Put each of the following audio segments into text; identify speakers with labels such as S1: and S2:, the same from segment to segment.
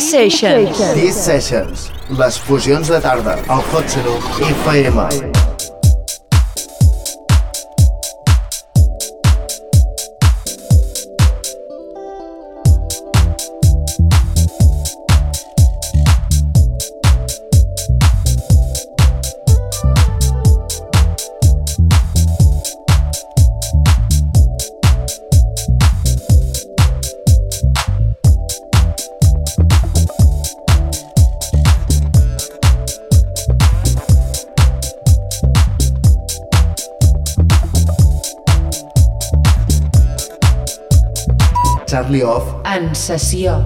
S1: Sessions.
S2: These Sessions. Les fusions de tarda. El Hot Serum FM.
S3: sensació.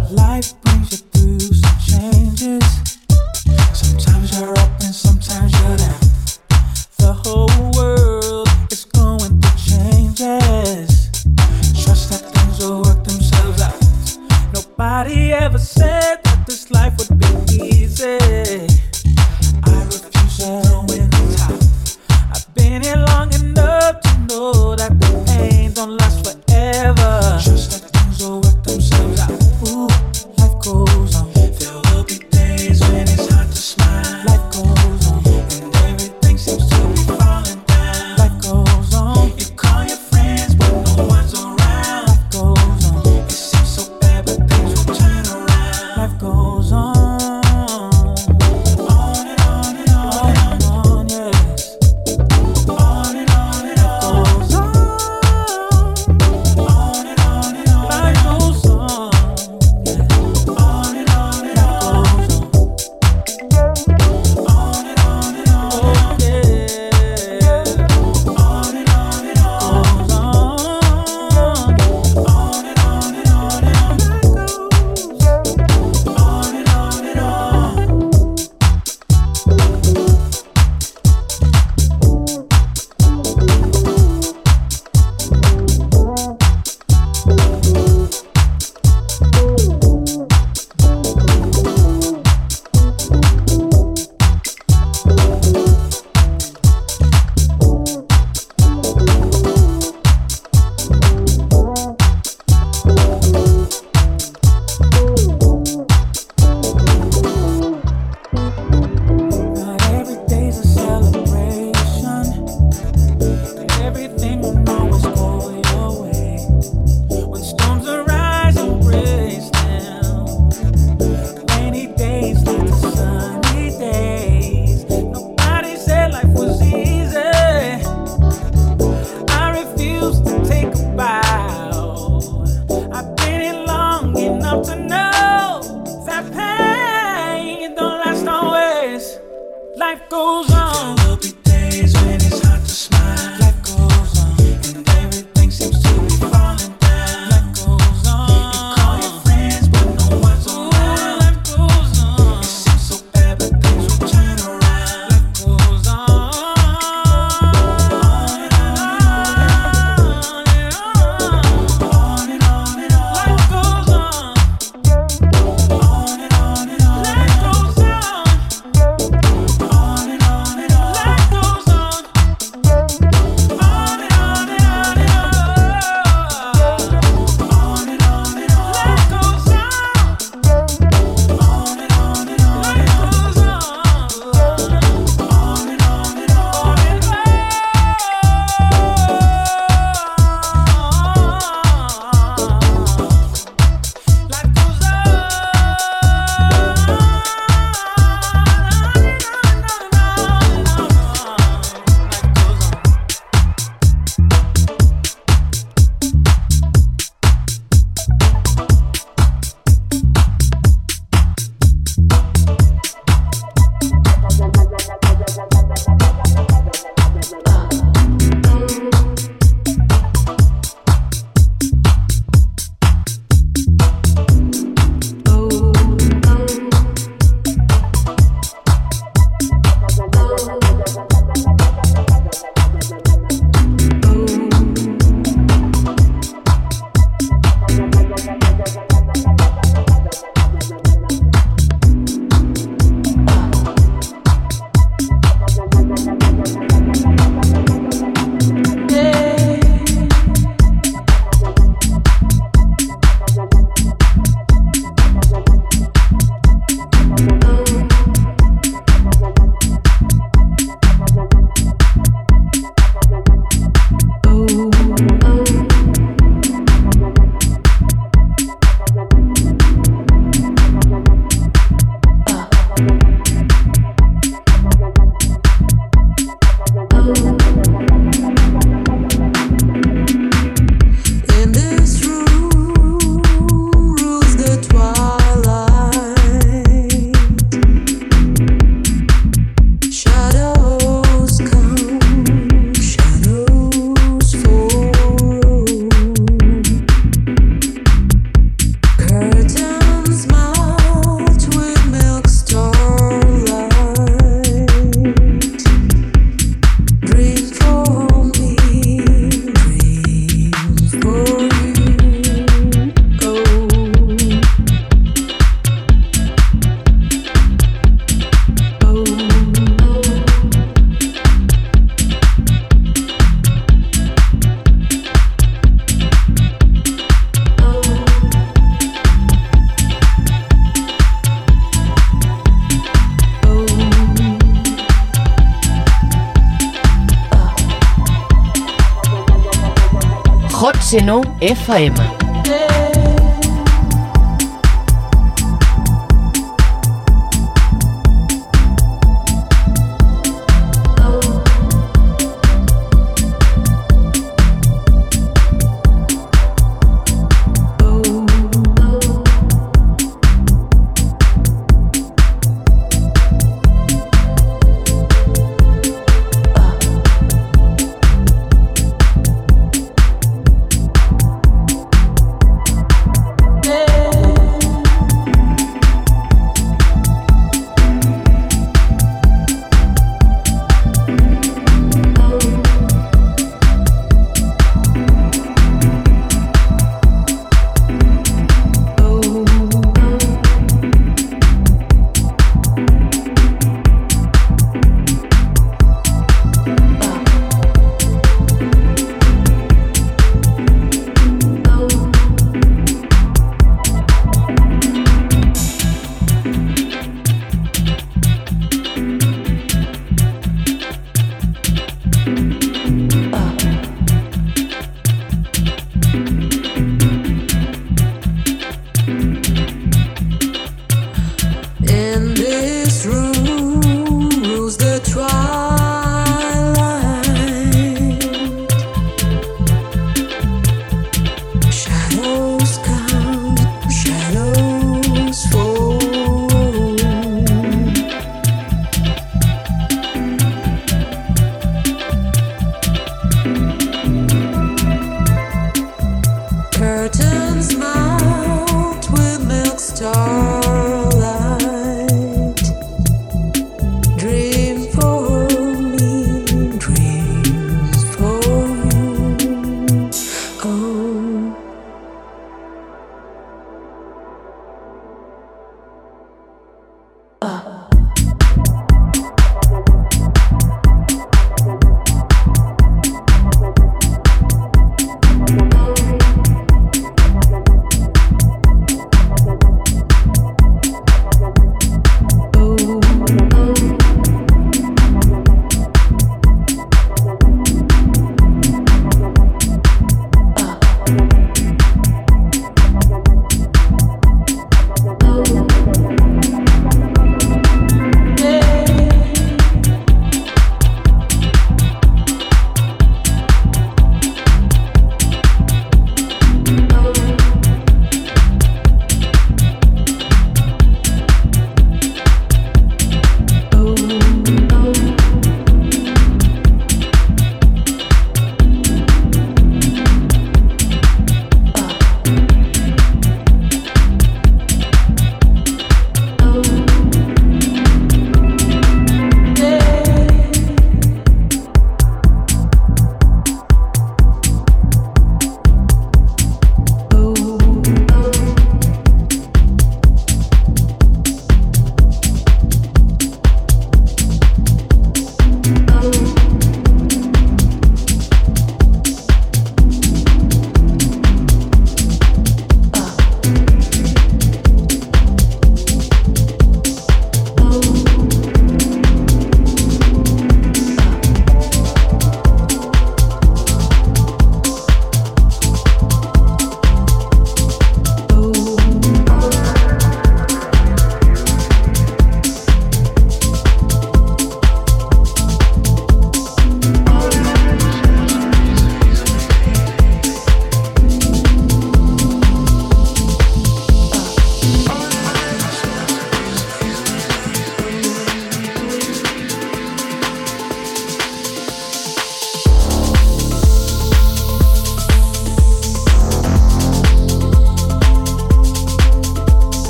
S4: Pleno FM.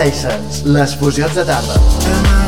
S5: Sessions, les fusions de tarda.
S6: Memories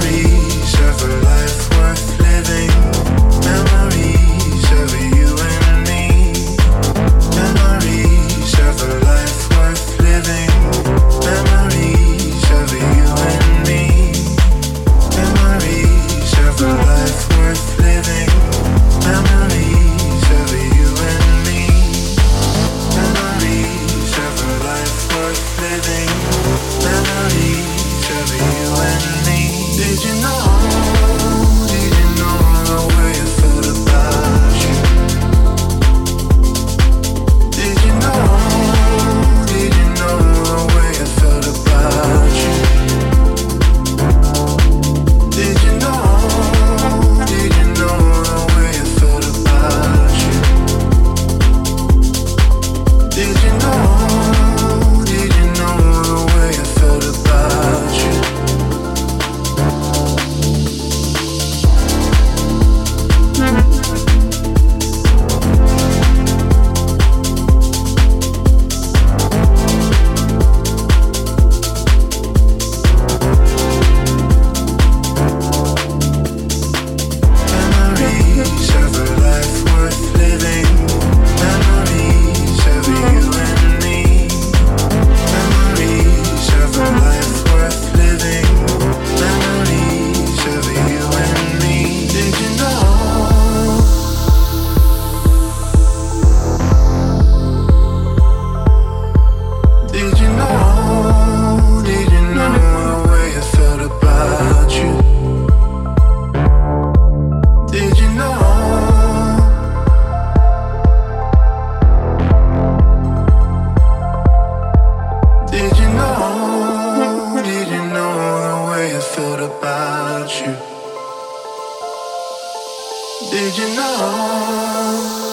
S7: Did you
S2: know?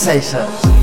S2: Seixas.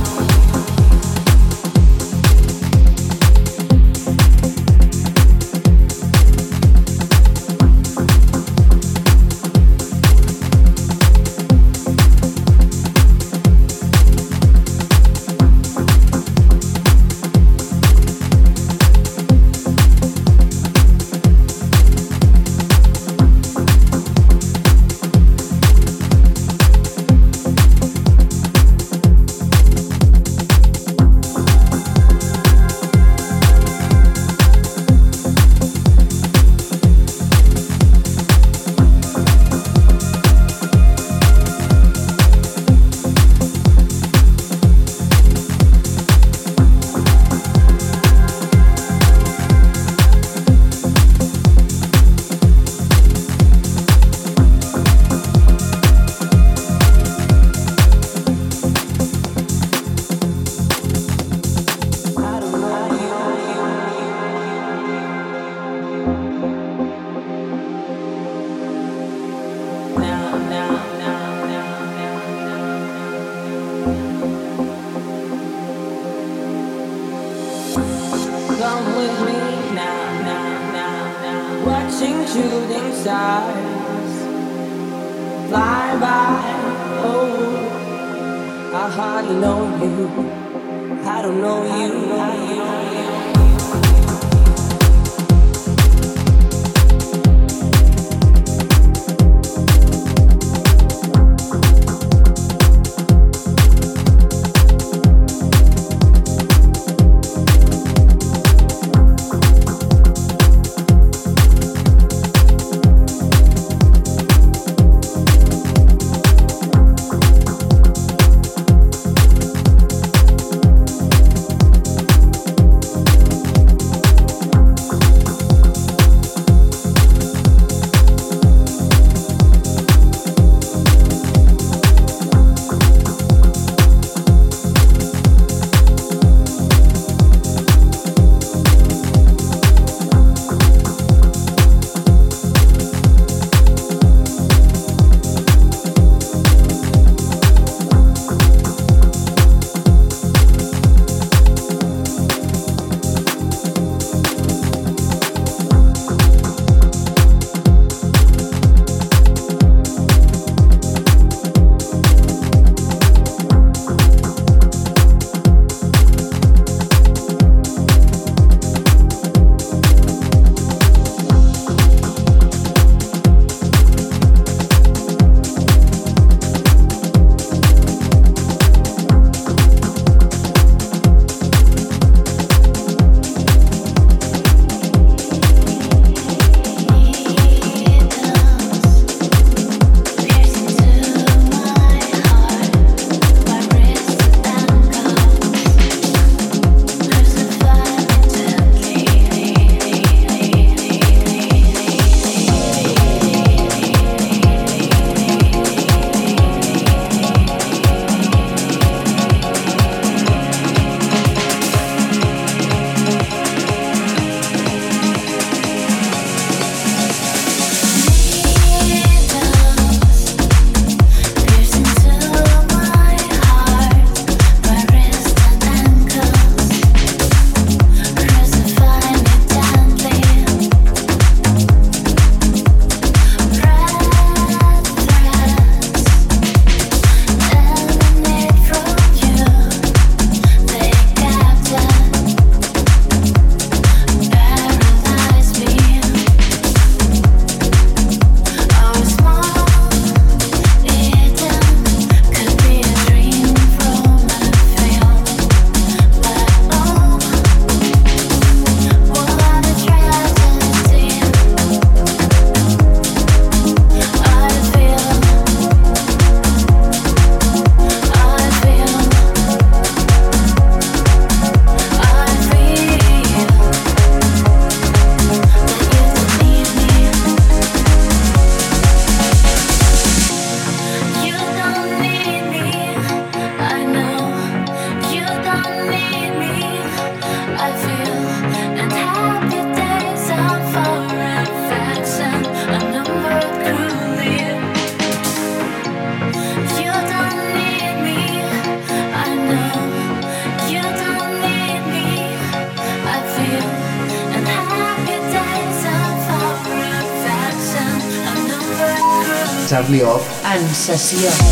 S1: sensación.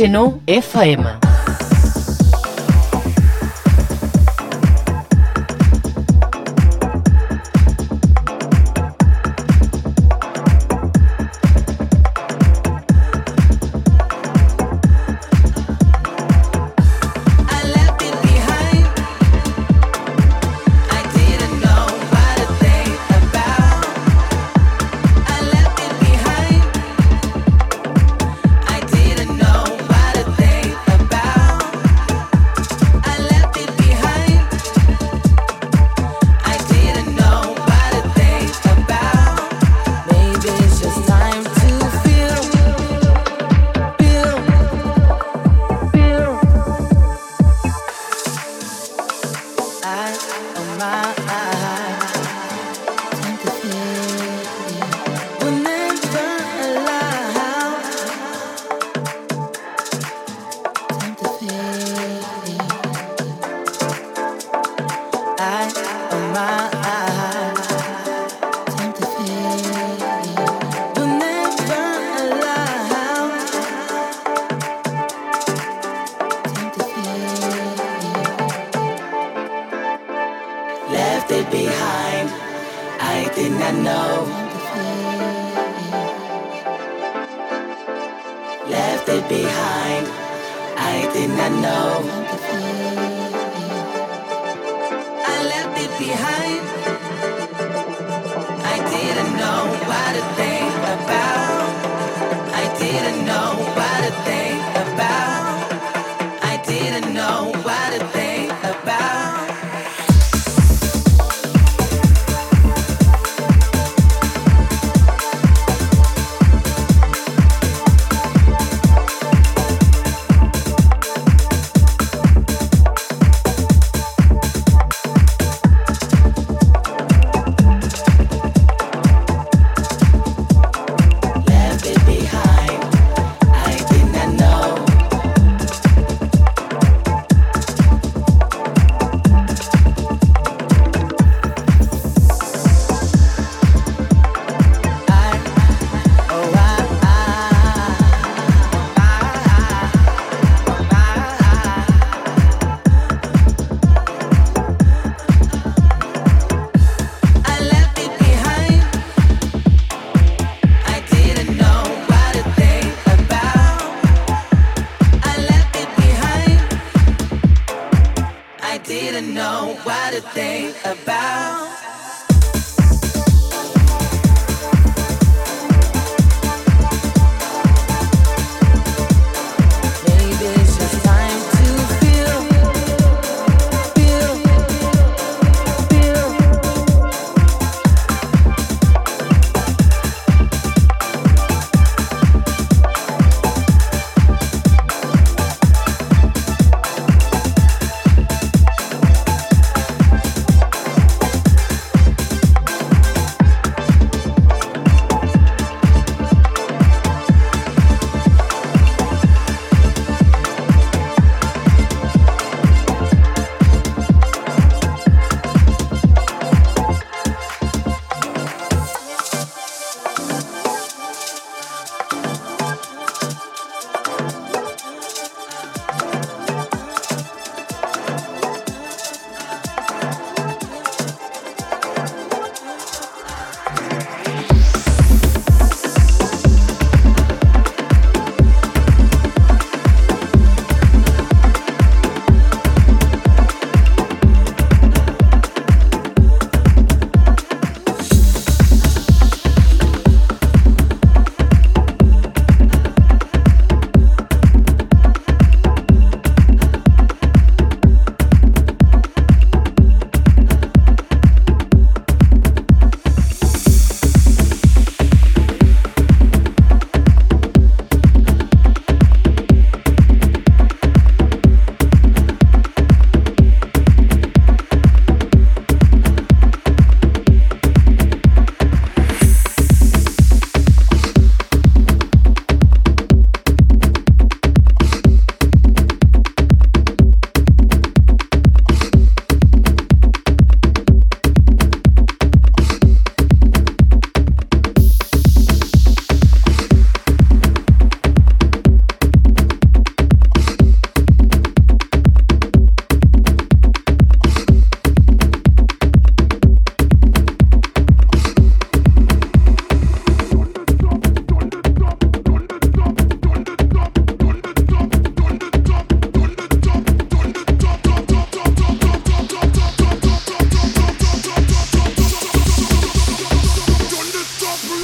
S1: Senú FM.
S5: behind.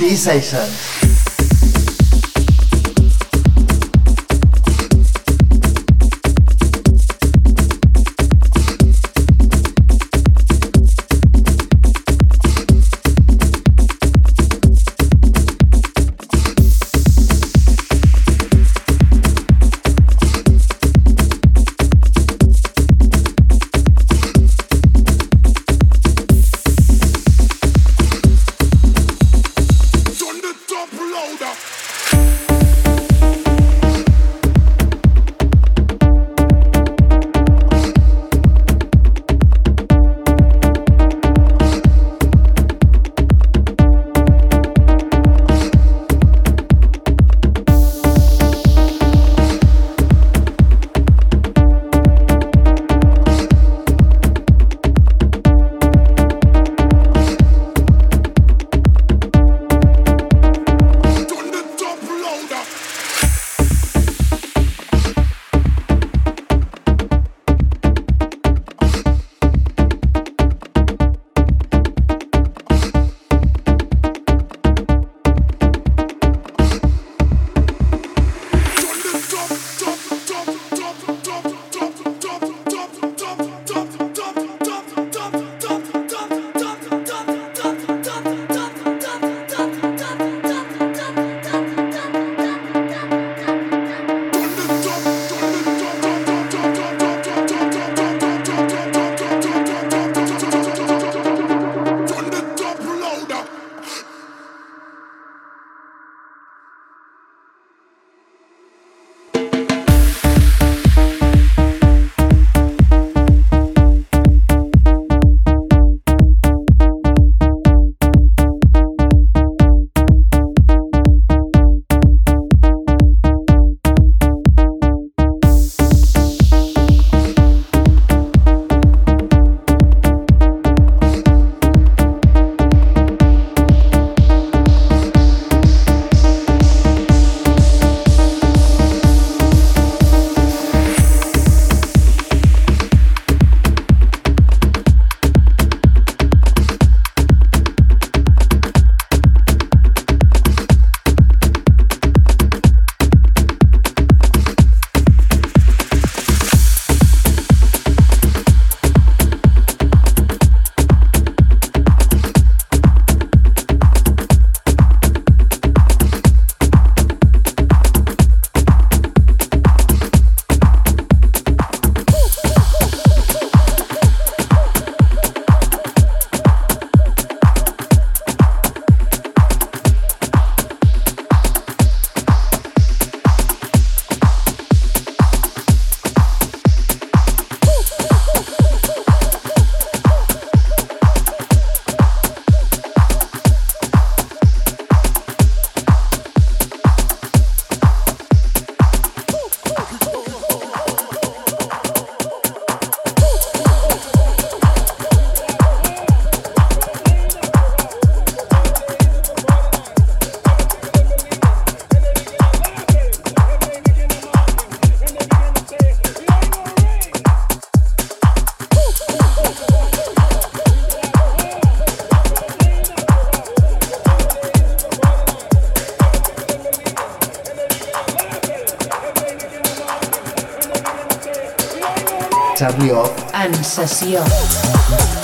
S5: these sessions.
S8: Sessió.
S2: Sessions,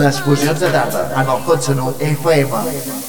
S2: les fusions de tarda en el Hot Sonu FM.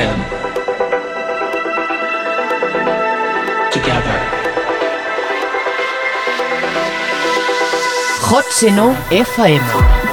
S8: Within. Together.
S9: Hot Seno FM.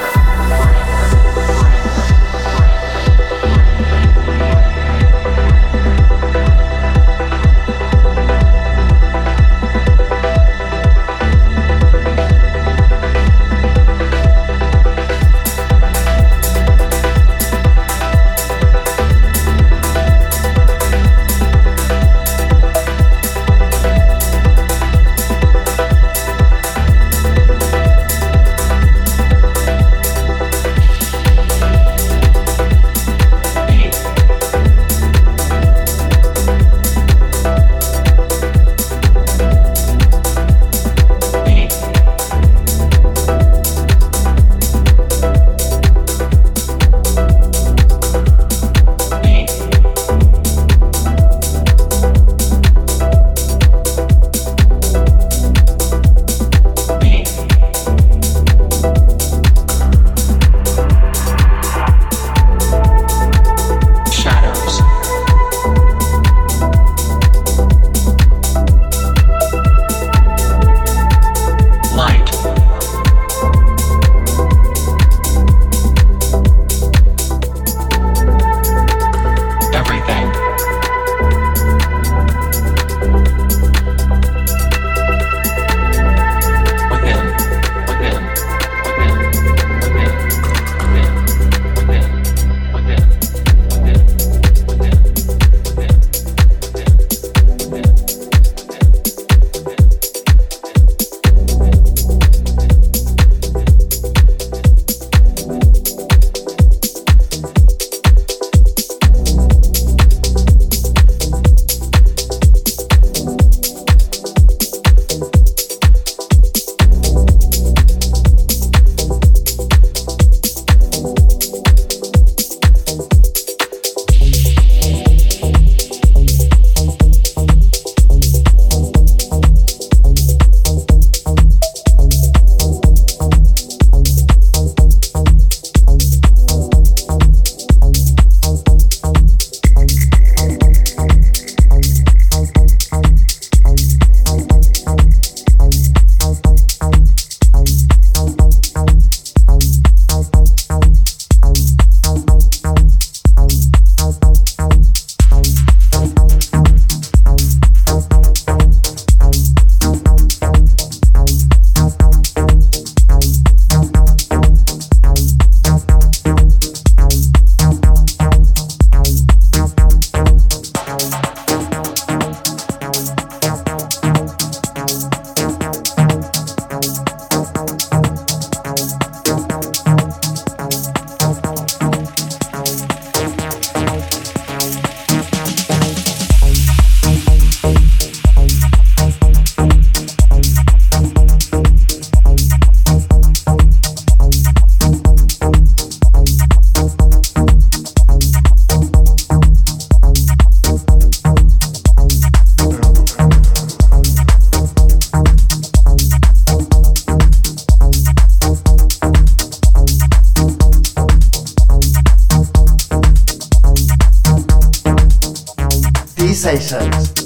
S8: Sensations.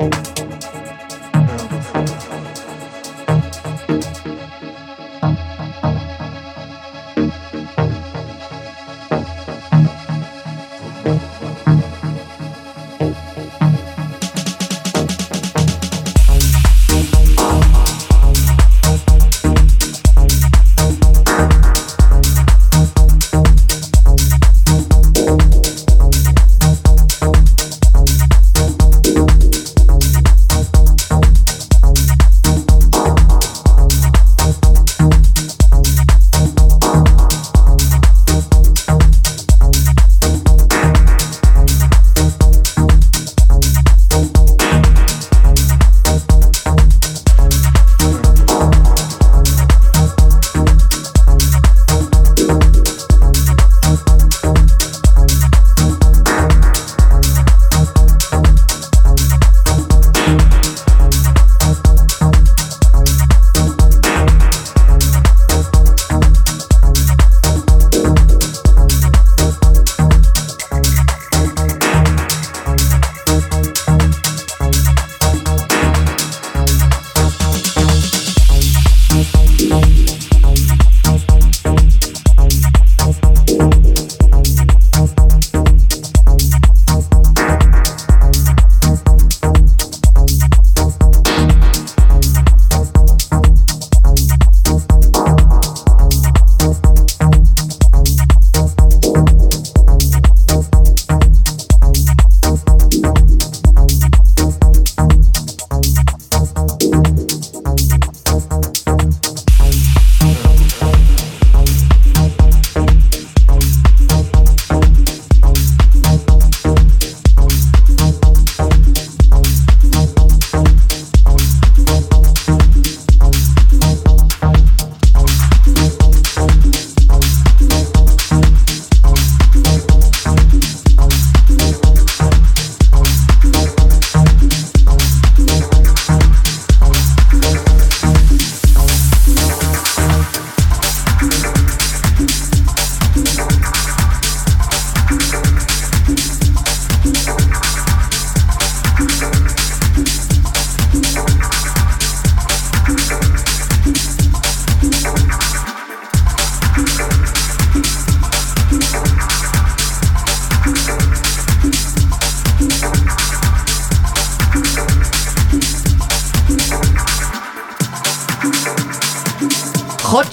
S8: Bye.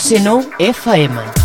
S8: 100.9 FM.